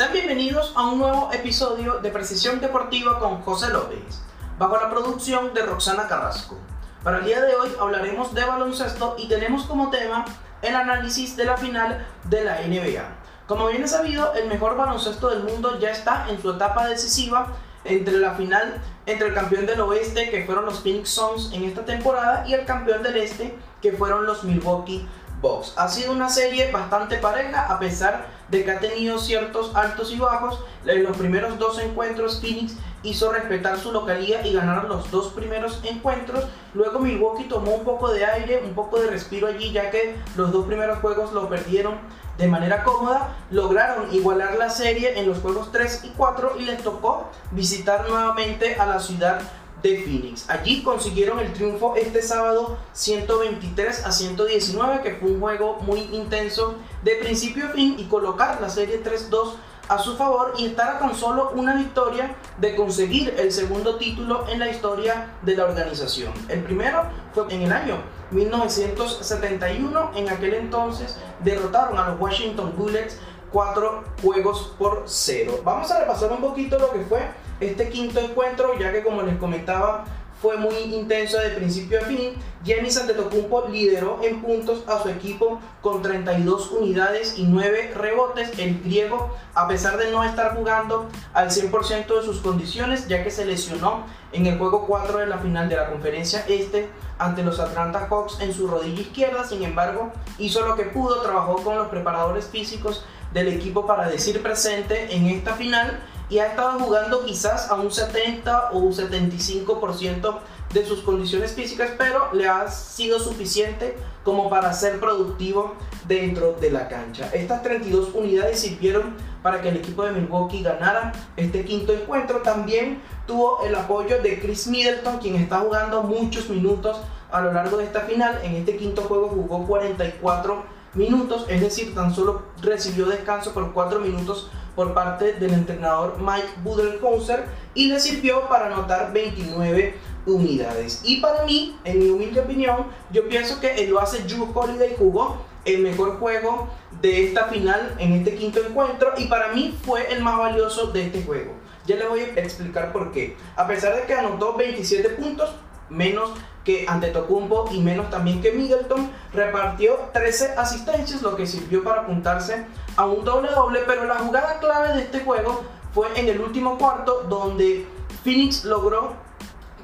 Sean bienvenidos a un nuevo episodio de Precisión Deportiva con José López, bajo la producción de Roxana Carrasco. Para el día de hoy hablaremos de baloncesto y tenemos como tema el análisis de la final de la NBA. Como bien es sabido, el mejor baloncesto del mundo ya está en su etapa decisiva entre la final entre el campeón del oeste, que fueron los Phoenix Suns en esta temporada, y el campeón del este, que fueron los Milwaukee Bucks. Ha sido una serie bastante pareja, a pesar de que ha tenido ciertos altos y bajos. En los primeros dos encuentros, Phoenix hizo respetar su localía y ganaron los dos primeros encuentros. Luego Milwaukee tomó un poco de aire, un poco de respiro allí, ya que los dos primeros juegos lo perdieron de manera cómoda. Lograron igualar la serie en los juegos 3 y 4 y les tocó visitar nuevamente a la ciudad de Phoenix. Allí consiguieron el triunfo este sábado 123 a 119, que fue un juego muy intenso de principio a fin y colocar la serie 3-2 a su favor y estar a tan solo una victoria de conseguir el segundo título en la historia de la organización. El primero fue en el año 1971, en aquel entonces derrotaron a los Washington Bullets cuatro juegos por cero. Vamos a repasar un poquito lo que fue este quinto encuentro, ya que como les comentaba, fue muy intenso de principio a fin. Giannis Antetokounmpo lideró en puntos a su equipo con 32 unidades y 9 rebotes. El griego, a pesar de no estar jugando al 100% de sus condiciones, ya que se lesionó en el juego 4 de la final de la conferencia este ante los Atlanta Hawks en su rodilla izquierda, sin embargo, hizo lo que pudo, trabajó con los preparadores físicos del equipo para decir presente en esta final y ha estado jugando quizás a un 70 o un 75% de sus condiciones físicas, pero le ha sido suficiente como para ser productivo dentro de la cancha. Estas 32 unidades sirvieron para que el equipo de Milwaukee ganara este quinto encuentro. También tuvo el apoyo de Chris Middleton, quien está jugando muchos minutos a lo largo de esta final. En este quinto juego jugó 44 minutos, es decir, tan solo recibió descanso por 4 minutos por parte del entrenador Mike Budenholzer y le sirvió para anotar 29 unidades. Y para mí, en mi humilde opinión, yo pienso que el base Drew Holiday jugó el mejor juego de esta final en este quinto encuentro y para mí fue el más valioso de este juego. Ya les voy a explicar por qué. A pesar de que anotó 27 puntos, menos que ante Tocumbo y menos también que Middleton, repartió 13 asistencias, lo que sirvió para apuntarse a un doble doble, pero la jugada clave de este juego fue en el último cuarto donde Phoenix logró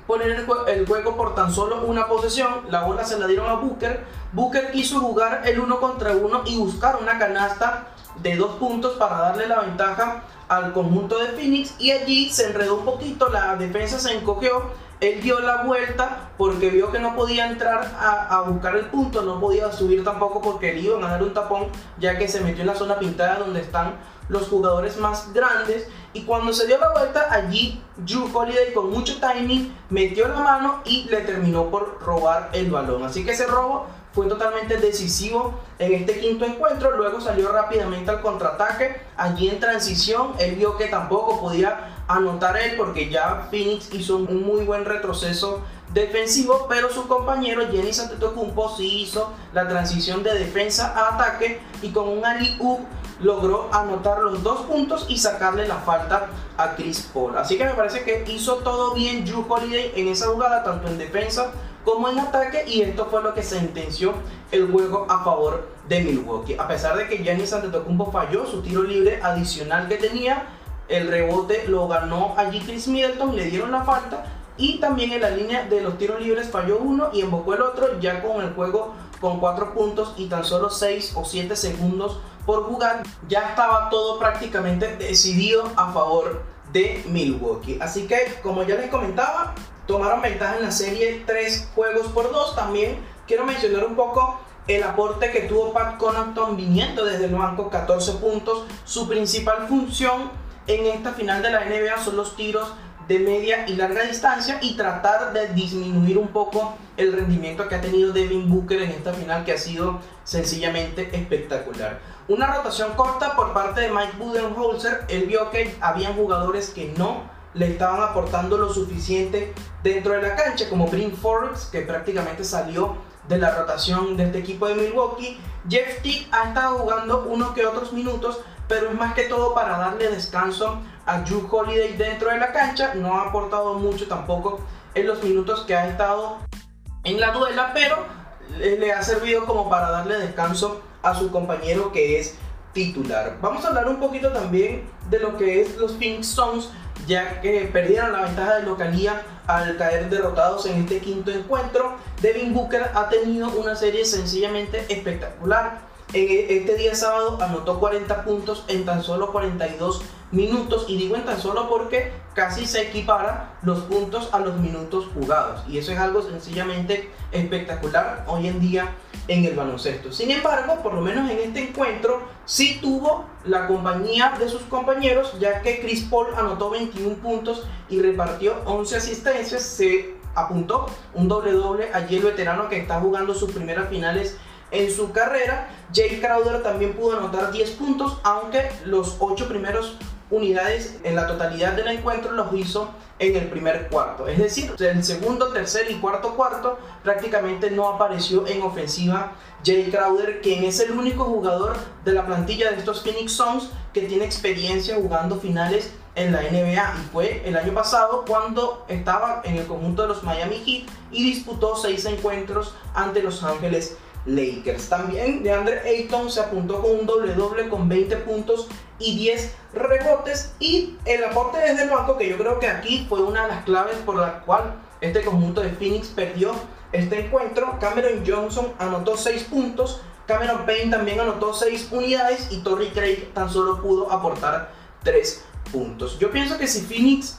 poner el, el, juego por tan solo una posesión, la bola se la dieron a Booker, Booker quiso jugar el uno contra uno y buscar una canasta de dos puntos para darle la ventaja al conjunto de Phoenix y allí se enredó un poquito, la defensa se encogió él dio la vuelta porque vio que no podía entrar a, buscar el punto, no podía subir tampoco porque le iban a dar un tapón, ya que se metió en la zona pintada donde están los jugadores más grandes. Y cuando se dio la vuelta, allí Drew Holiday con mucho timing metió la mano y le terminó por robar el balón. Así que ese robo fue totalmente decisivo en este quinto encuentro. Luego salió rápidamente al contraataque. Allí en transición, él vio que tampoco podía anotar él porque ya Phoenix hizo un muy buen retroceso defensivo, pero su compañero Jenny Antetokounmpo sí hizo la transición de defensa a ataque y con un alley oop logró anotar los dos puntos y sacarle la falta a Chris Paul. Así que me parece que hizo todo bien Drew Holiday en esa jugada, tanto en defensa como en ataque y esto fue lo que sentenció el juego a favor de Milwaukee. A pesar de que Giannis Antetokounmpo falló su tiro libre adicional que tenía, el rebote lo ganó allí Chris Middleton, le dieron la falta y también en la línea de los tiros libres falló uno y embocó el otro ya con el juego con 4 puntos y tan solo 6 o 7 segundos por jugar. Ya estaba todo prácticamente decidido a favor de Milwaukee. Así que como ya les comentaba, tomaron ventaja en la serie 3 juegos por 2. También quiero mencionar un poco el aporte que tuvo Pat Connaughton viniendo desde el banco, 14 puntos. Su principal función en esta final de la NBA son los tiros de media y larga distancia y tratar de disminuir un poco el rendimiento que ha tenido Devin Booker en esta final que ha sido sencillamente espectacular. Una rotación corta por parte de Mike Budenholzer, él vio que habían jugadores que no le estaban aportando lo suficiente dentro de la cancha, como Brin Forbes, que prácticamente salió de la rotación de este equipo de Milwaukee. Jeff Tick ha estado jugando unos que otros minutos, pero es más que todo para darle descanso a Drew Holiday dentro de la cancha. No ha aportado mucho tampoco en los minutos que ha estado en la duela, pero le ha servido como para darle descanso a su compañero que es titular. Vamos a hablar un poquito también de lo que es los Phoenix Suns, ya que perdieron la ventaja de localía al caer derrotados en este quinto encuentro. Devin Booker ha tenido una serie sencillamente espectacular. E, este día sábado anotó 40 puntos en tan solo 42 minutos. Y digo en tan solo porque casi se equipara los puntos a los minutos jugados. Y eso es algo sencillamente espectacular hoy en día en el baloncesto. Sin embargo, por lo menos en este encuentro sí tuvo la compañía de sus compañeros ya que Chris Paul anotó 21 puntos y repartió 11 asistencias, se apuntó un doble doble allí el veterano que está jugando sus primeras finales en su carrera. Jay Crowder también pudo anotar 10 puntos, aunque los 8 primeros unidades en la totalidad del encuentro los hizo en el primer cuarto. Es decir, el segundo, tercer y cuarto cuarto prácticamente no apareció en ofensiva Jay Crowder, quien es el único jugador de la plantilla de estos Phoenix Suns que tiene experiencia jugando finales en la NBA y fue el año pasado cuando estaba en el conjunto de los Miami Heat y disputó seis encuentros ante Los Ángeles Lakers. También DeAndre Ayton se apuntó con un doble doble con 20 puntos y 10 rebotes y el aporte desde el banco que yo creo que aquí fue una de las claves por la cual este conjunto de Phoenix perdió este encuentro. Cameron Johnson anotó 6 puntos, Cameron Payne también anotó 6 unidades y Torrey Craig tan solo pudo aportar 3 puntos. Yo pienso que si Phoenix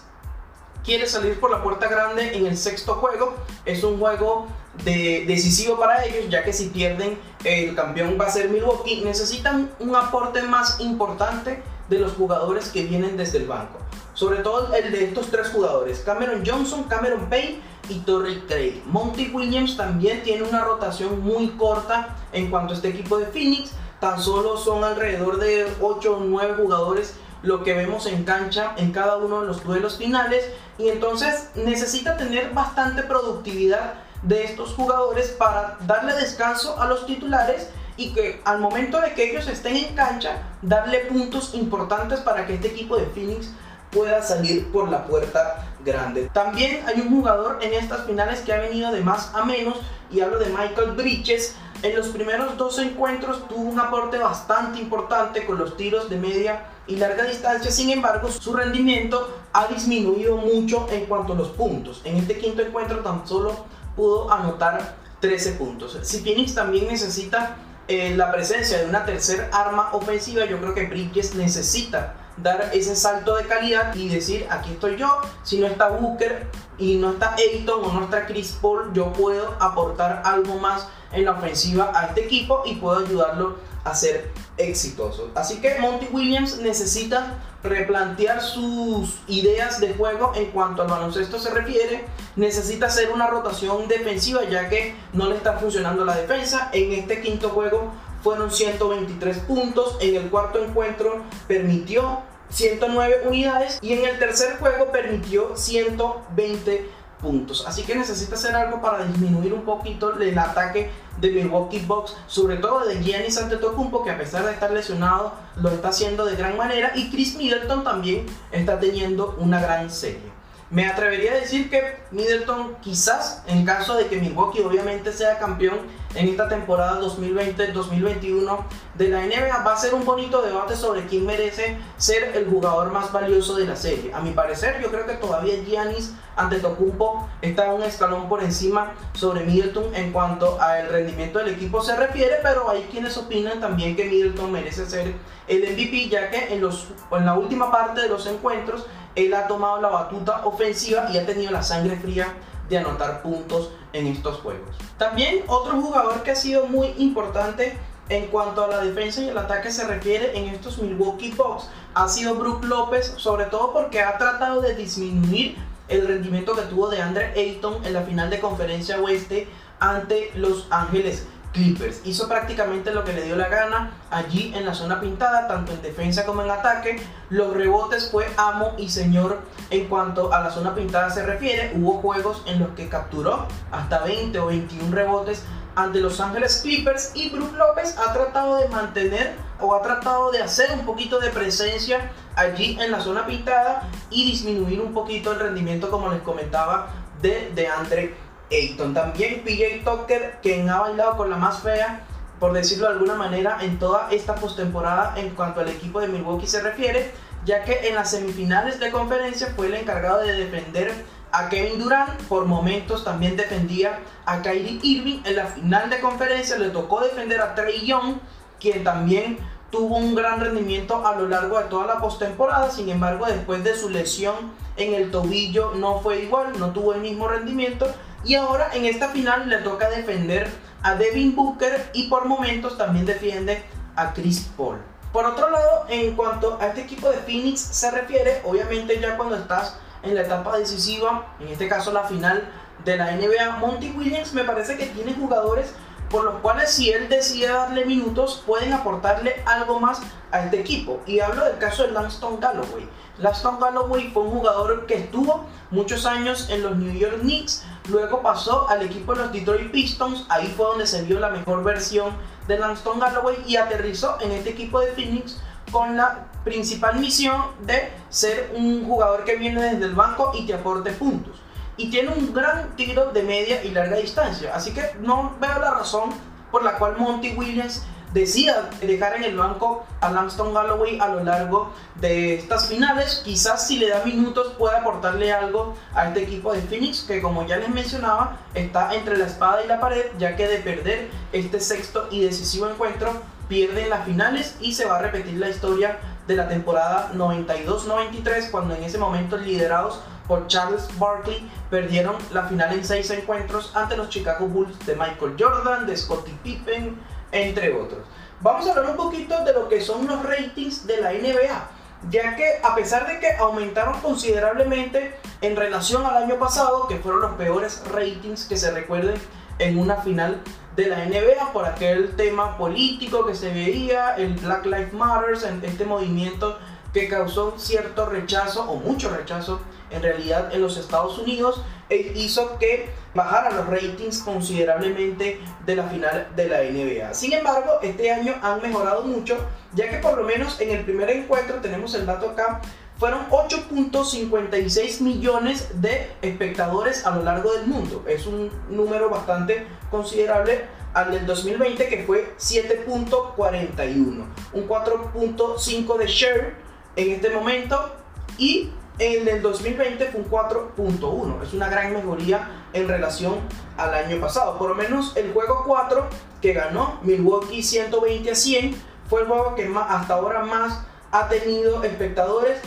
quiere salir por la puerta grande en el sexto juego. Es un juego de, decisivo para ellos, ya que si pierden el campeón va a ser Milwaukee. Necesitan un aporte más importante de los jugadores que vienen desde el banco. Sobre todo el de estos tres jugadores, Cameron Johnson, Cameron Payne y Torrey Craig. Monty Williams también tiene una rotación muy corta en cuanto a este equipo de Phoenix. Tan solo son alrededor de 8 o 9 jugadores lo que vemos en cancha en cada uno de los duelos finales y entonces necesita tener bastante productividad de estos jugadores para darle descanso a los titulares y que al momento de que ellos estén en cancha darle puntos importantes para que este equipo de Phoenix pueda salir por la puerta grande. También hay un jugador en estas finales que ha venido de más a menos y hablo de Michael Bridges. En los primeros dos encuentros tuvo un aporte bastante importante con los tiros de media y larga distancia, sin embargo su rendimiento ha disminuido mucho en cuanto a los puntos. En este quinto encuentro tan solo pudo anotar 13 puntos. Si Phoenix también necesita eh, la presencia de una tercera arma ofensiva, yo creo que Bridges necesita dar ese salto de calidad y decir, aquí estoy yo, si no está Booker y no está Ayton o no está Chris Paul, yo puedo aportar algo más en la ofensiva a este equipo y puedo ayudarlo a ser exitoso. Así que Monty Williams necesita replantear sus ideas de juego en cuanto al baloncesto se refiere. Necesita hacer una rotación defensiva ya que no le está funcionando la defensa. En este quinto juego fueron 123 puntos. En el cuarto encuentro permitió 109 unidades y en el tercer juego permitió 120 puntos. Así que necesita hacer algo para disminuir un poquito el ataque de Milwaukee Bucks, sobre todo de Giannis Antetokounmpo que a pesar de estar lesionado lo está haciendo de gran manera y Chris Middleton también está teniendo una gran serie. Me atrevería a decir que Middleton quizás en caso de que Milwaukee obviamente sea campeón en esta temporada 2020-2021 de la NBA va a ser un bonito debate sobre quién merece ser el jugador más valioso de la serie. A mi parecer yo creo que todavía Giannis Antetokounmpo está un escalón por encima sobre Middleton en cuanto al rendimiento del equipo se refiere, pero hay quienes opinan también que Middleton merece ser el MVP ya que en, los, en la última parte de los encuentros él ha tomado la batuta ofensiva y ha tenido la sangre fría de anotar puntos en estos juegos. También otro jugador que ha sido muy importante en cuanto a la defensa y el ataque se refiere en estos Milwaukee Bucks ha sido Brook López, sobre todo porque ha tratado de disminuir el rendimiento que tuvo de Andre Ayton en la final de conferencia oeste ante Los Ángeles Clippers. Hizo prácticamente lo que le dio la gana allí en la zona pintada, tanto en defensa como en ataque. Los rebotes fue amo y señor en cuanto a la zona pintada se refiere. Hubo juegos en los que capturó hasta 20 o 21 rebotes ante Los Ángeles Clippers y Brook López ha tratado de mantener o ha tratado de hacer un poquito de presencia allí en la zona pintada y disminuir un poquito el rendimiento como les comentaba de, de Andre Ayton. También PJ Tucker, quien ha bailado con la más fea, por decirlo de alguna manera, en toda esta postemporada en cuanto al equipo de Milwaukee se refiere, ya que en las semifinales de conferencia fue el encargado de defender a Kevin Durant, por momentos también defendía a Kyrie Irving. En la final de conferencia le tocó defender a Trey Young, quien también tuvo un gran rendimiento a lo largo de toda la postemporada. Sin embargo, después de su lesión en el tobillo no fue igual, no tuvo el mismo rendimiento y ahora en esta final le toca defender a Devin Booker y por momentos también defiende a Chris Paul. Por otro lado, en cuanto a este equipo de Phoenix se refiere, obviamente ya cuando estás en la etapa decisiva, en este caso la final de la NBA, Monty Williams me parece que tiene jugadores por los cuales si él decide darle minutos pueden aportarle algo más a este equipo. Y hablo del caso de Langston Galloway. Langston Galloway fue un jugador que estuvo muchos años en los New York Knicks, luego pasó al equipo de los Detroit Pistons, ahí fue donde se vio la mejor versión de Langston Galloway y aterrizó en este equipo de Phoenix con la principal misión de ser un jugador que viene desde el banco y te aporte puntos y tiene un gran tiro de media y larga distancia. Así que no veo la razón por la cual Monty Williams decida dejar en el banco a Langston Galloway a lo largo de estas finales. Quizás si le da minutos pueda aportarle algo a este equipo de Phoenix que como ya les mencionaba está entre la espada y la pared ya que de perder este sexto y decisivo encuentro pierde en las finales y se va a repetir la historia de la temporada 92-93 cuando en ese momento liderados por Charles Barkley perdieron la final en seis encuentros ante los Chicago Bulls de Michael Jordan, de Scottie Pippen, entre otros. Vamos a hablar un poquito de lo que son los ratings de la NBA, ya que a pesar de que aumentaron considerablemente en relación al año pasado, que fueron los peores ratings que se recuerden en una final de la NBA por aquel tema político que se veía, el Black Lives Matter, este movimiento que causó cierto rechazo o mucho rechazo en realidad en los Estados Unidos e hizo que bajaran los ratings considerablemente de la final de la NBA. Sin embargo, este año han mejorado mucho, ya que por lo menos en el primer encuentro, tenemos el dato acá, fueron 8.56 millones de espectadores a lo largo del mundo. Es un número bastante considerable al del 2020 que fue 7.41, un 4.5 de share en este momento y en el 2020 fue un 4.1. Es una gran mejoría en relación al año pasado. Por lo menos el juego 4 que ganó Milwaukee 120 a 100 fue el juego que hasta ahora más ha tenido espectadores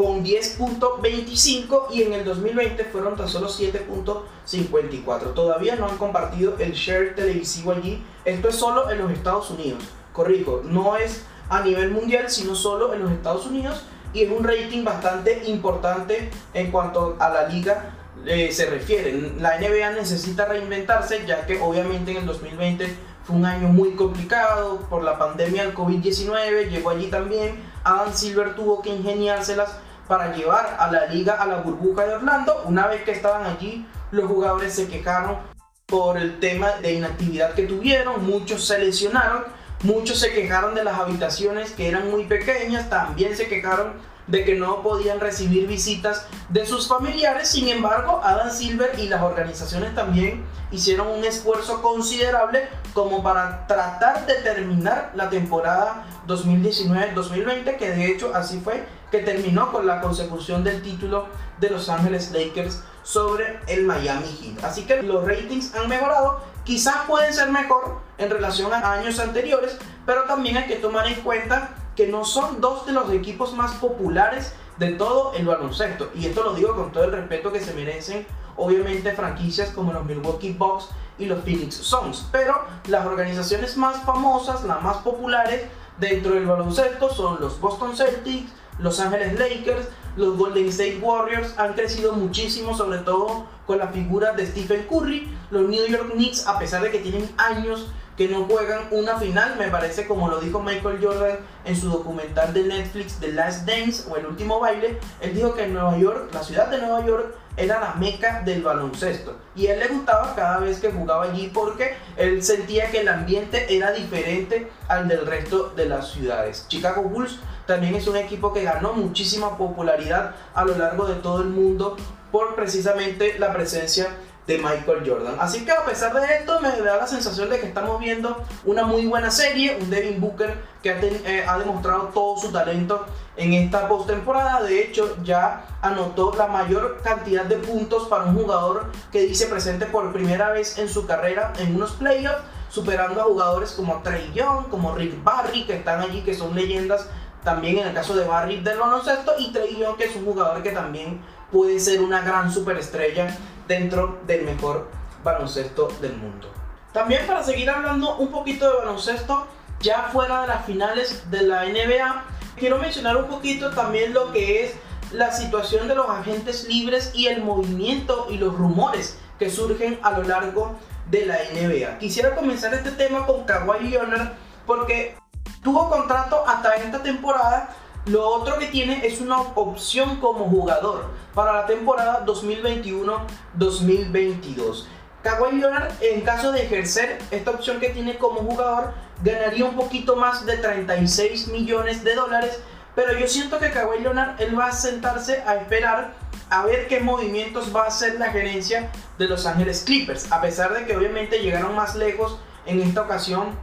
con 10.25 y en el 2020 fueron tan solo 7.54. Todavía no han compartido el share televisivo allí. Esto es solo en los Estados Unidos. Corrijo, no es a nivel mundial, sino solo en los Estados Unidos y es un rating bastante importante en cuanto a la liga eh, se refiere. La NBA necesita reinventarse ya que obviamente en el 2020 fue un año muy complicado por la pandemia del COVID-19, llegó allí también, Adam Silver tuvo que ingeniárselas para llevar a la liga a la burbuja de Orlando. Una vez que estaban allí, los jugadores se quejaron por el tema de inactividad que tuvieron, muchos se lesionaron Muchos se quejaron de las habitaciones que eran muy pequeñas, también se quejaron de que no podían recibir visitas de sus familiares. Sin embargo, Adam Silver y las organizaciones también hicieron un esfuerzo considerable como para tratar de terminar la temporada 2019-2020, que de hecho así fue, que terminó con la consecución del título de Los Ángeles Lakers sobre el Miami Heat. Así que los ratings han mejorado Quizás pueden ser mejor en relación a años anteriores, pero también hay que tomar en cuenta que no son dos de los equipos más populares de todo el baloncesto. Y esto lo digo con todo el respeto que se merecen, obviamente, franquicias como los Milwaukee Bucks y los Phoenix Suns. Pero las organizaciones más famosas, las más populares dentro del baloncesto son los Boston Celtics, Los Ángeles Lakers, los Golden State Warriors han crecido muchísimo, sobre todo con la figura de Stephen Curry. Los New York Knicks, a pesar de que tienen años que no juegan una final, me parece como lo dijo Michael Jordan en su documental de Netflix The Last Dance o El último baile, él dijo que en Nueva York, la ciudad de Nueva York, era la meca del baloncesto. Y él le gustaba cada vez que jugaba allí porque él sentía que el ambiente era diferente al del resto de las ciudades. Chicago Bulls también es un equipo que ganó muchísima popularidad a lo largo de todo el mundo por precisamente la presencia de Michael Jordan. Así que a pesar de esto me da la sensación de que estamos viendo una muy buena serie, un Devin Booker que ha, eh, ha demostrado todo su talento en esta postemporada. De hecho, ya anotó la mayor cantidad de puntos para un jugador que dice presente por primera vez en su carrera en unos playoffs, superando a jugadores como Trey Young, como Rick Barry, que están allí, que son leyendas también en el caso de Barry del baloncesto, y Trey Young, que es un jugador que también puede ser una gran superestrella dentro del mejor baloncesto del mundo. También para seguir hablando un poquito de baloncesto, ya fuera de las finales de la NBA, quiero mencionar un poquito también lo que es la situación de los agentes libres y el movimiento y los rumores que surgen a lo largo de la NBA. Quisiera comenzar este tema con Kawhi Leonard porque tuvo contrato hasta esta temporada. Lo otro que tiene es una opción como jugador para la temporada 2021-2022. Kawhi Leonard, en caso de ejercer esta opción que tiene como jugador, ganaría un poquito más de 36 millones de dólares. Pero yo siento que Kawhi Leonard él va a sentarse a esperar a ver qué movimientos va a hacer la gerencia de Los Ángeles Clippers. A pesar de que obviamente llegaron más lejos en esta ocasión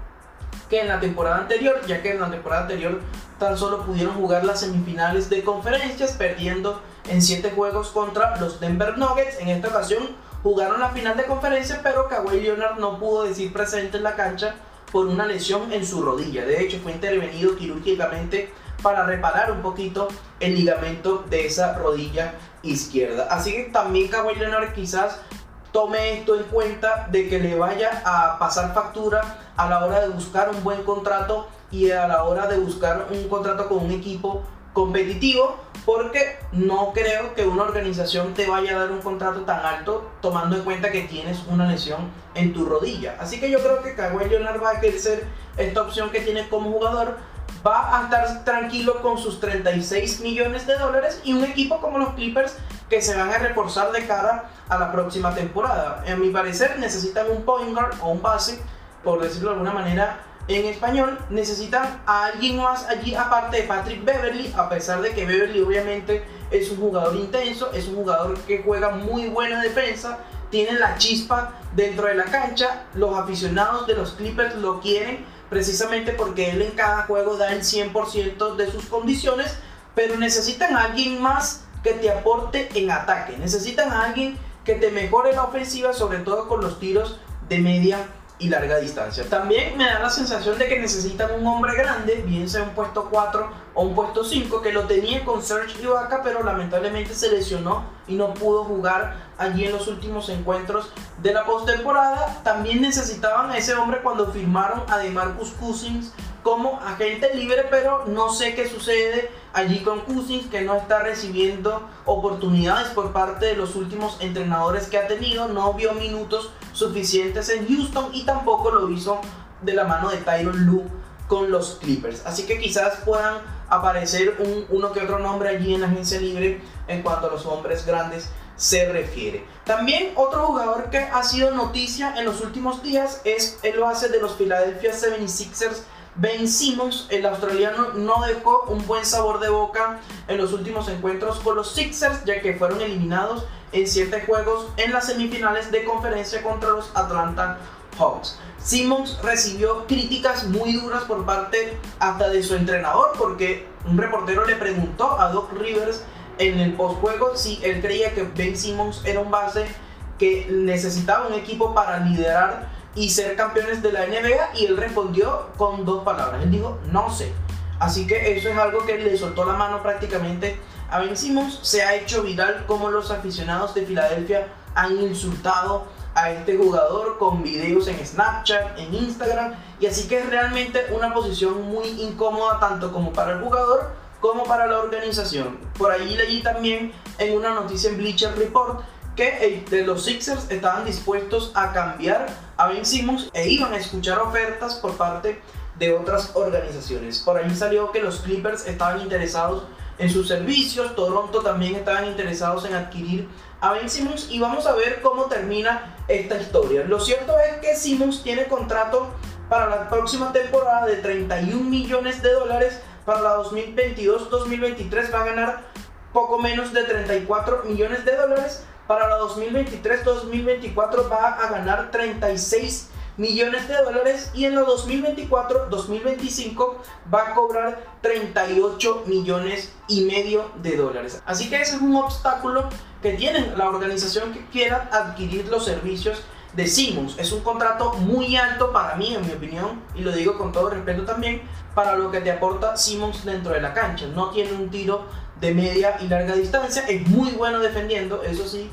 que en la temporada anterior, ya que en la temporada anterior tan solo pudieron jugar las semifinales de conferencias, perdiendo en 7 juegos contra los Denver Nuggets. En esta ocasión jugaron la final de conferencia, pero Kawhi Leonard no pudo decir presente en la cancha por una lesión en su rodilla. De hecho, fue intervenido quirúrgicamente para reparar un poquito el ligamento de esa rodilla izquierda. Así que también Kawhi Leonard quizás tome esto en cuenta de que le vaya a pasar factura a la hora de buscar un buen contrato y a la hora de buscar un contrato con un equipo competitivo porque no creo que una organización te vaya a dar un contrato tan alto tomando en cuenta que tienes una lesión en tu rodilla. Así que yo creo que Kawhi Leonard va a ejercer esta opción que tiene como jugador, va a estar tranquilo con sus 36 millones de dólares y un equipo como los Clippers que se van a reforzar de cara a la próxima temporada. En mi parecer necesitan un point guard o un base, por decirlo de alguna manera, en español necesitan a alguien más allí aparte de Patrick Beverly, a pesar de que Beverly obviamente es un jugador intenso, es un jugador que juega muy buena defensa, tiene la chispa dentro de la cancha, los aficionados de los Clippers lo quieren precisamente porque él en cada juego da el 100% de sus condiciones, pero necesitan a alguien más que te aporte en ataque, necesitan a alguien que te mejore la ofensiva, sobre todo con los tiros de media y larga distancia. También me da la sensación de que necesitan un hombre grande, bien sea un puesto 4 o un puesto 5, que lo tenía con Serge Ibaka, pero lamentablemente se lesionó y no pudo jugar allí en los últimos encuentros de la postemporada. También necesitaban a ese hombre cuando firmaron a DeMarcus Cousins como agente libre, pero no sé qué sucede allí con Cousins, que no está recibiendo oportunidades por parte de los últimos entrenadores que ha tenido, no vio minutos suficientes en Houston y tampoco lo hizo de la mano de Tyron Lue con los Clippers. Así que quizás puedan aparecer un, uno que otro nombre allí en la agencia libre en cuanto a los hombres grandes se refiere. También otro jugador que ha sido noticia en los últimos días es el base de los Philadelphia 76ers Ben Simmons, el australiano, no dejó un buen sabor de boca en los últimos encuentros con los Sixers, ya que fueron eliminados en 7 juegos en las semifinales de conferencia contra los Atlanta Hawks. Simmons recibió críticas muy duras por parte hasta de su entrenador, porque un reportero le preguntó a Doc Rivers en el postjuego si él creía que Ben Simmons era un base que necesitaba un equipo para liderar y ser campeones de la NBA y él respondió con dos palabras. Él dijo, no sé. Así que eso es algo que le soltó la mano prácticamente a Ben Simmons. Se ha hecho viral como los aficionados de Filadelfia han insultado a este jugador con videos en Snapchat, en Instagram. Y así que es realmente una posición muy incómoda tanto como para el jugador como para la organización. Por ahí leí también en una noticia en Bleacher Report que de los Sixers estaban dispuestos a cambiar a Ben Simmons e iban a escuchar ofertas por parte de otras organizaciones. Por ahí salió que los Clippers estaban interesados en sus servicios, Toronto también estaban interesados en adquirir a Ben Simmons y vamos a ver cómo termina esta historia. Lo cierto es que Simmons tiene contrato para la próxima temporada de 31 millones de dólares, para la 2022-2023 va a ganar poco menos de 34 millones de dólares, para la 2023-2024 va a ganar 36 millones de dólares y en la 2024-2025 va a cobrar 38 millones y medio de dólares. Así que ese es un obstáculo que tiene la organización que quiera adquirir los servicios de Simmons. Es un contrato muy alto para mí, en mi opinión, y lo digo con todo respeto también, para lo que te aporta Simmons dentro de la cancha. No tiene un tiro de media y larga distancia, es muy bueno defendiendo, eso sí,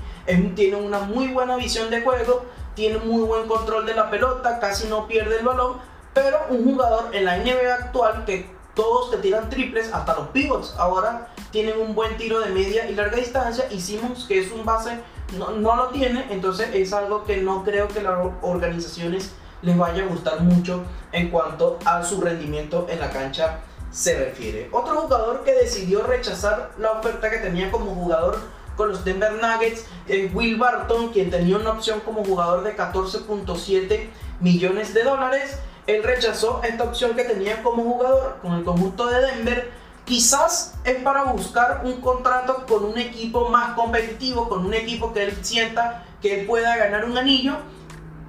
tiene una muy buena visión de juego, tiene muy buen control de la pelota, casi no pierde el balón, pero un jugador en la NBA actual que todos te tiran triples, hasta los pivots ahora tienen un buen tiro de media y larga distancia y Simmons que es un base no, no lo tiene, entonces es algo que no creo que las organizaciones les vaya a gustar mucho en cuanto a su rendimiento en la cancha se refiere. Otro jugador que decidió rechazar la oferta que tenía como jugador con los Denver Nuggets es Will Barton, quien tenía una opción como jugador de 14.7 millones de dólares. Él rechazó esta opción que tenía como jugador con el conjunto de Denver. Quizás es para buscar un contrato con un equipo más competitivo, con un equipo que él sienta que pueda ganar un anillo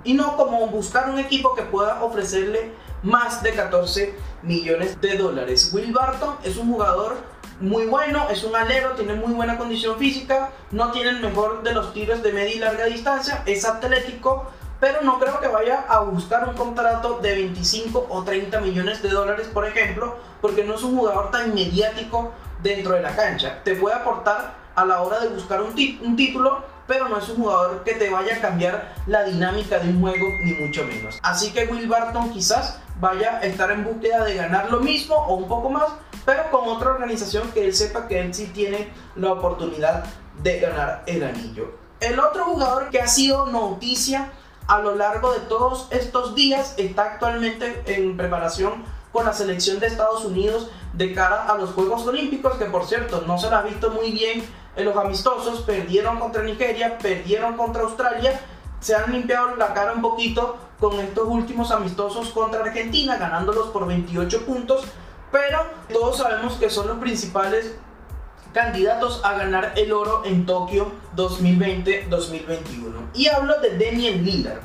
y no como buscar un equipo que pueda ofrecerle más de 14 millones de dólares. Will Barton es un jugador muy bueno, es un alero, tiene muy buena condición física, no tiene el mejor de los tiros de media y larga distancia, es atlético, pero no creo que vaya a buscar un contrato de 25 o 30 millones de dólares, por ejemplo, porque no es un jugador tan mediático dentro de la cancha. Te puede aportar a la hora de buscar un, un título, pero no es un jugador que te vaya a cambiar la dinámica de un juego, ni mucho menos. Así que Will Barton quizás vaya a estar en búsqueda de ganar lo mismo o un poco más, pero con otra organización que él sepa que él sí tiene la oportunidad de ganar el anillo. El otro jugador que ha sido noticia a lo largo de todos estos días está actualmente en preparación con la selección de Estados Unidos de cara a los Juegos Olímpicos, que por cierto no se la ha visto muy bien en los amistosos, perdieron contra Nigeria, perdieron contra Australia, se han limpiado la cara un poquito con estos últimos amistosos contra Argentina, ganándolos por 28 puntos, pero todos sabemos que son los principales candidatos a ganar el oro en Tokio 2020-2021. Y hablo de Daniel Lillard.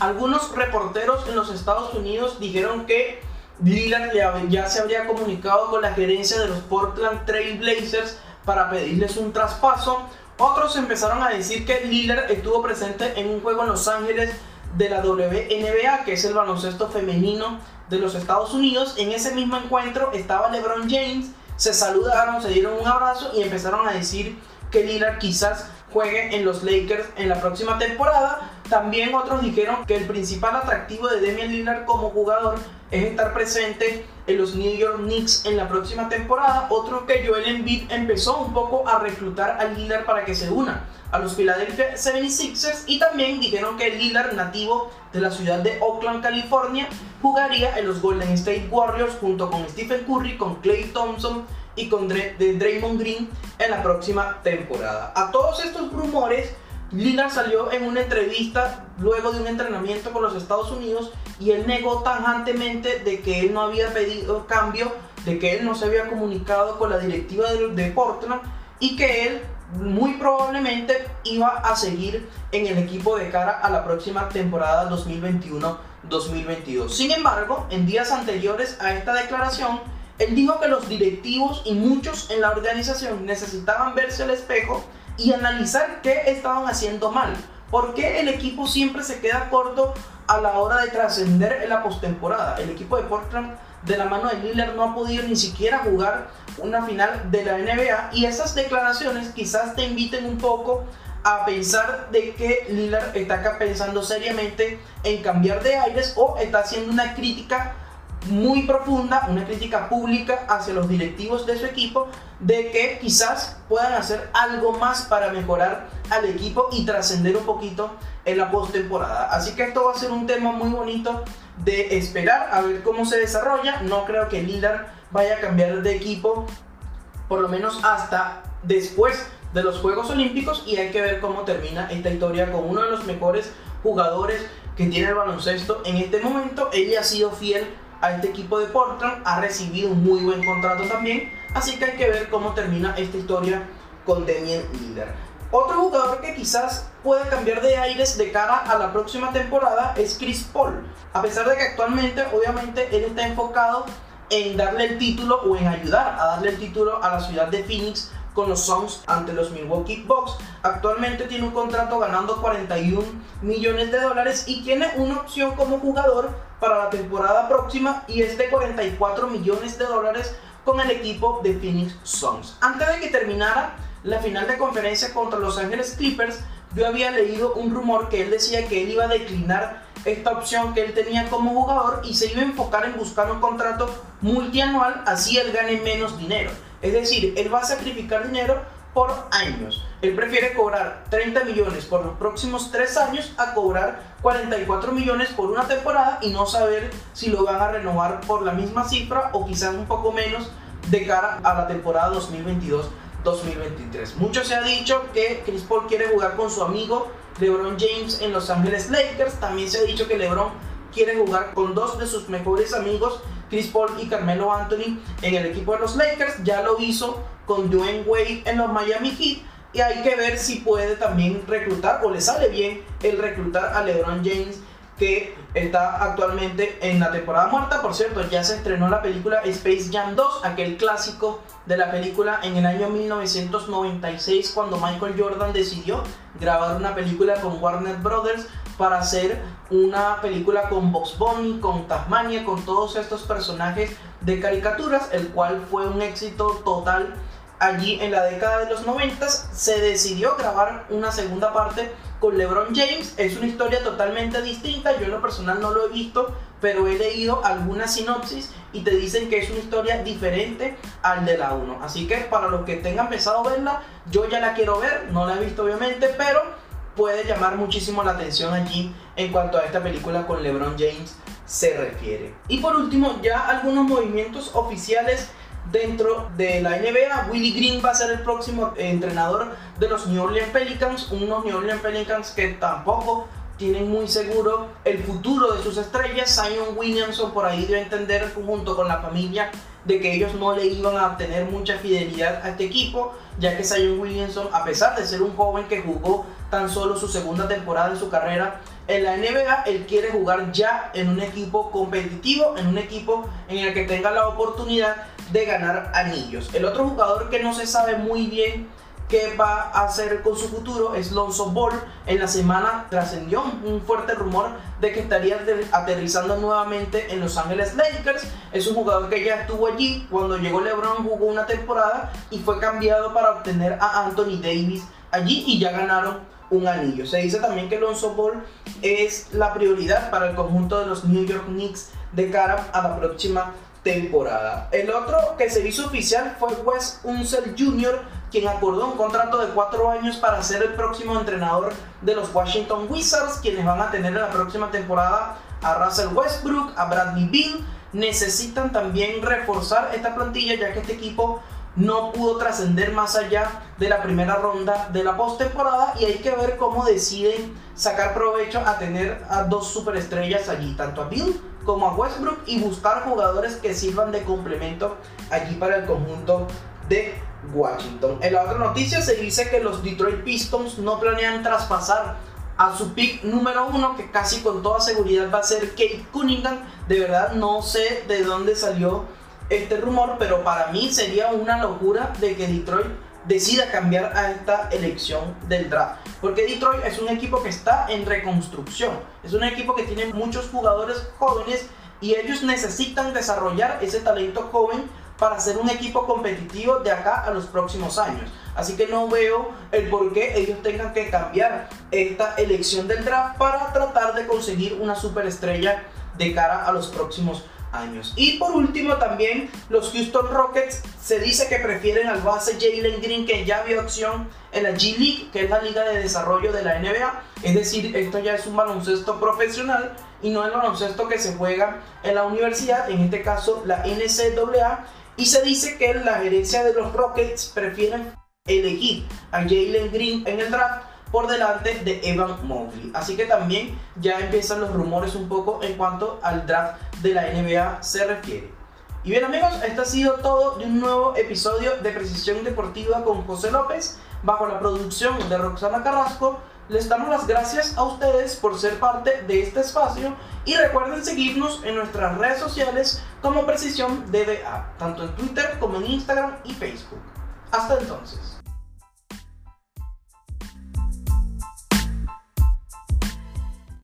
Algunos reporteros en los Estados Unidos dijeron que Lillard ya se habría comunicado con la gerencia de los Portland Trail Blazers para pedirles un traspaso. Otros empezaron a decir que Lillard estuvo presente en un juego en Los Ángeles de la WNBA, que es el baloncesto femenino de los Estados Unidos. En ese mismo encuentro estaba LeBron James, se saludaron, se dieron un abrazo y empezaron a decir que Lillard quizás juegue en los Lakers en la próxima temporada. También otros dijeron que el principal atractivo de Damian Lillard como jugador es estar presente en los New York Knicks en la próxima temporada. Otro que Joel Embiid empezó un poco a reclutar a Lillard para que se una a los Philadelphia 76ers y también dijeron que Lillard, nativo de la ciudad de Oakland, California, jugaría en los Golden State Warriors junto con Stephen Curry, con Clay Thompson y con Draymond Green en la próxima temporada. A todos estos rumores, Lillard salió en una entrevista luego de un entrenamiento con los Estados Unidos y él negó tajantemente de que él no había pedido cambio, de que él no se había comunicado con la directiva de, Portland y que él muy probablemente iba a seguir en el equipo de cara a la próxima temporada 2021-2022. Sin embargo, en días anteriores a esta declaración, él dijo que los directivos y muchos en la organización necesitaban verse al espejo y analizar qué estaban haciendo mal. ¿Por qué el equipo siempre se queda corto a la hora de trascender en la postemporada? El equipo de Portland de la mano de Lillard no ha podido ni siquiera jugar una final de la NBA y esas declaraciones quizás te inviten un poco a pensar de que Lillard está pensando seriamente en cambiar de aires o está haciendo una crítica muy profunda, una crítica pública hacia los directivos de su equipo de que quizás puedan hacer algo más para mejorar al equipo y trascender un poquito en la postemporada. Así que esto va a ser un tema muy bonito de esperar a ver cómo se desarrolla. No creo que Lillard vaya a cambiar de equipo por lo menos hasta después de los Juegos Olímpicos y hay que ver cómo termina esta historia con uno de los mejores jugadores que tiene el baloncesto en este momento. Él ha sido fiel a este equipo de Portland, ha recibido un muy buen contrato también, así que hay que ver cómo termina esta historia con Damian Lillard. Otro jugador que quizás pueda cambiar de aires de cara a la próxima temporada es Chris Paul. A pesar de que actualmente, obviamente, él está enfocado en darle el título o en ayudar a darle el título a la ciudad de Phoenix con los Suns ante los Milwaukee Bucks. Actualmente tiene un contrato ganando 41 millones de dólares y tiene una opción como jugador para la temporada próxima y es de 44 millones de dólares con el equipo de Phoenix Suns. Antes de que terminara la final de conferencia contra Los Ángeles Clippers, yo había leído un rumor que él decía que él iba a declinar esta opción que él tenía como jugador y se iba a enfocar en buscar un contrato multianual, así él gane menos dinero. Es decir, él va a sacrificar dinero por años. Él prefiere cobrar 30 millones por los próximos 3 años a cobrar 44 millones por una temporada y no saber si lo van a renovar por la misma cifra o quizás un poco menos de cara a la temporada 2022-2023. Mucho se ha dicho que Chris Paul quiere jugar con su amigo LeBron James en Los Ángeles Lakers. También se ha dicho que LeBron quiere jugar con dos de sus mejores amigos Chris Paul y Carmelo Anthony en el equipo de los Lakers. Ya lo hizo con Dwayne Wade en los Miami Heat. Y hay que ver si puede también reclutar o le sale bien el reclutar a LeBron James que está actualmente en la temporada muerta. Por cierto, ya se estrenó la película Space Jam 2, aquel clásico de la película en el año 1996 cuando Michael Jordan decidió grabar una película con Warner Brothers para hacer una película con Box Bunny, con Tasmania, con todos estos personajes de caricaturas, el cual fue un éxito total allí en la década de los 90. Se decidió grabar una segunda parte con LeBron James. Es una historia totalmente distinta. Yo en lo personal no lo he visto, pero he leído algunas sinopsis y te dicen que es una historia diferente al de la 1. Así que para los que tengan pensado verla, yo ya la quiero ver. No la he visto obviamente, pero puede llamar muchísimo la atención allí en cuanto a esta película con LeBron James se refiere. Y por último, ya algunos movimientos oficiales dentro de la NBA. Willie Green va a ser el próximo entrenador de los New Orleans Pelicans, unos New Orleans Pelicans que tampoco tienen muy seguro el futuro de sus estrellas. Zion Williamson por ahí dio a entender junto con la familia de que ellos no le iban a tener mucha fidelidad a este equipo, ya que Zion Williamson, a pesar de ser un joven que jugó tan solo su segunda temporada en su carrera en la NBA, él quiere jugar ya en un equipo competitivo, en un equipo en el que tenga la oportunidad de ganar anillos. El otro jugador que no se sabe muy bien qué va a hacer con su futuro es Lonzo Ball. En la semana trascendió un fuerte rumor de que estaría aterrizando nuevamente en Los Ángeles Lakers. Es un jugador que ya estuvo allí cuando llegó LeBron, jugó una temporada y fue cambiado para obtener a Anthony Davis allí y ya ganaron un anillo. Se dice también que Lonzo Ball es la prioridad para el conjunto de los New York Knicks de cara a la próxima temporada. El otro que se hizo oficial fue Wes Unseld Jr., quien acordó un contrato de cuatro años para ser el próximo entrenador de los Washington Wizards, quienes van a tener en la próxima temporada a Russell Westbrook, a Bradley Beal. Necesitan también reforzar esta plantilla ya que este equipo no pudo trascender más allá de la primera ronda de la postemporada y hay que ver cómo deciden sacar provecho a tener a dos superestrellas allí, tanto a Bill como a Westbrook y buscar jugadores que sirvan de complemento allí para el conjunto de Washington. En la otra noticia se dice que los Detroit Pistons no planean traspasar a su pick número uno, que casi con toda seguridad va a ser Kate Cunningham. De verdad no sé de dónde salió este rumor, pero para mí sería una locura de que Detroit decida cambiar a esta elección del draft. Porque Detroit es un equipo que está en reconstrucción, es un equipo que tiene muchos jugadores jóvenes y ellos necesitan desarrollar ese talento joven para ser un equipo competitivo de acá a los próximos años. Así que no veo el por qué ellos tengan que cambiar esta elección del draft para tratar de conseguir una superestrella de cara a los próximos Y por último también los Houston Rockets se dice que prefieren al base Jalen Green que ya vio acción en la G League, que es la liga de desarrollo de la NBA. Es decir, esto ya es un baloncesto profesional y no el baloncesto que se juega en la universidad, en este caso la NCAA. Y se dice que la gerencia de los Rockets prefieren elegir a Jalen Green en el draft por delante de Evan Mobley. Así que también ya empiezan los rumores un poco en cuanto al draft de la NBA se refiere. Y bien amigos, esto ha sido todo de un nuevo episodio de Precisión Deportiva con José López, bajo la producción de Roxana Carrasco. Les damos las gracias a ustedes por ser parte de este espacio y recuerden seguirnos en nuestras redes sociales como Precisión DBA, tanto en Twitter como en Instagram y Facebook. Hasta entonces.